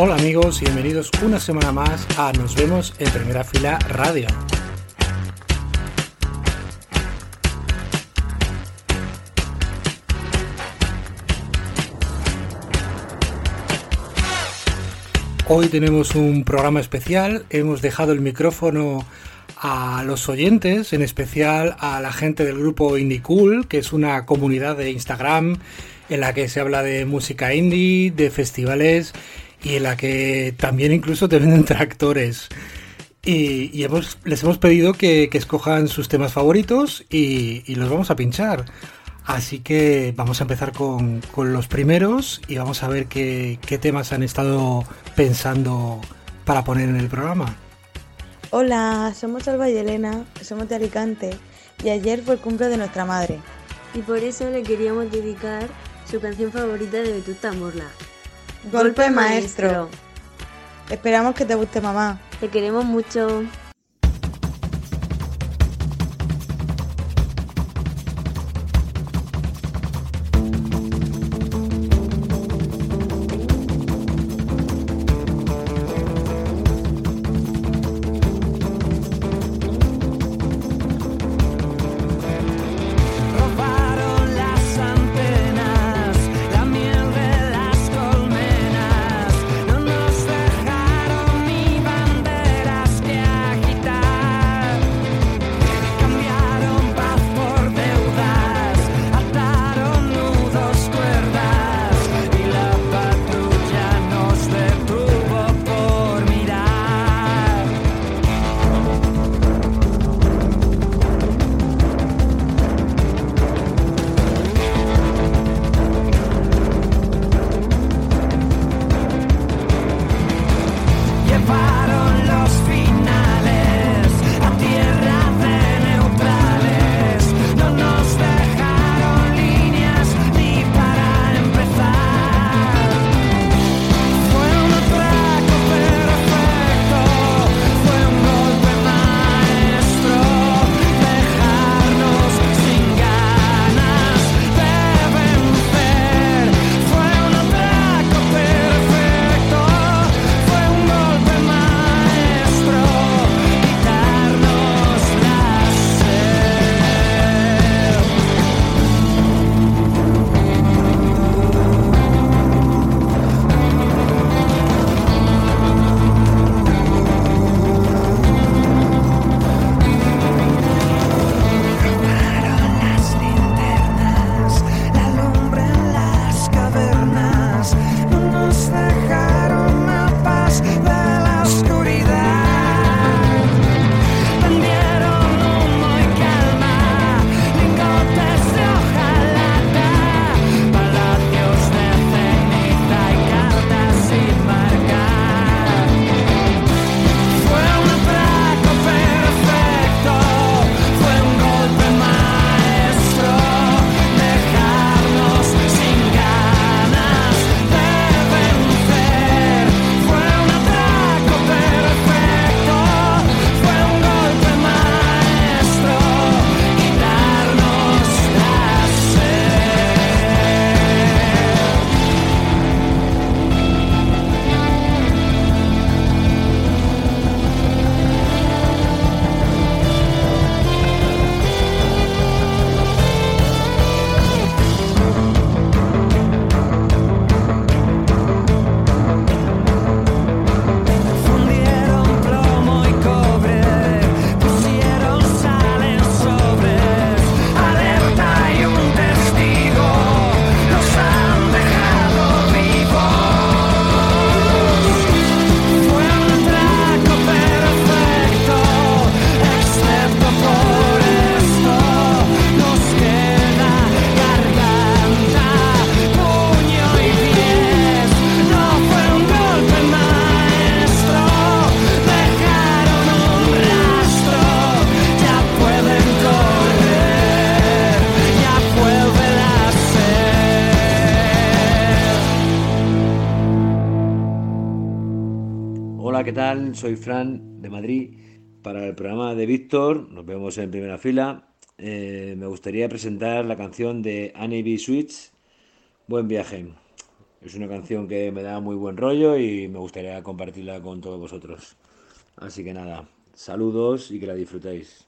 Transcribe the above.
Hola amigos y bienvenidos una semana más a Nos vemos en Primera Fila Radio. Hoy tenemos un programa especial, hemos dejado el micrófono a los oyentes, en especial a la gente del grupo Indie Cool, que es una comunidad de Instagram en la que se habla de música indie, de festivales y en la que también incluso te venden tractores. Y, hemos, les hemos pedido que, escojan sus temas favoritos y, los vamos a pinchar. Así que vamos a empezar con, los primeros y vamos a ver qué, qué temas han estado pensando para poner en el programa. Hola, somos Alba y Elena, somos de Alicante y ayer fue el cumple de nuestra madre. Y por eso le queríamos dedicar su canción favorita de Vetusta Morla. Golpe, maestro. Esperamos que te guste mamá. Te queremos mucho. Hola, ¿qué tal? Soy Fran de Madrid. Para el programa de Víctor, nos vemos en primera fila. Eh, me gustaría presentar la canción de Annie B. Switch, Buen viaje. Es una canción que me da muy buen rollo y me gustaría compartirla con todos vosotros. Así que nada, saludos y que la disfrutéis.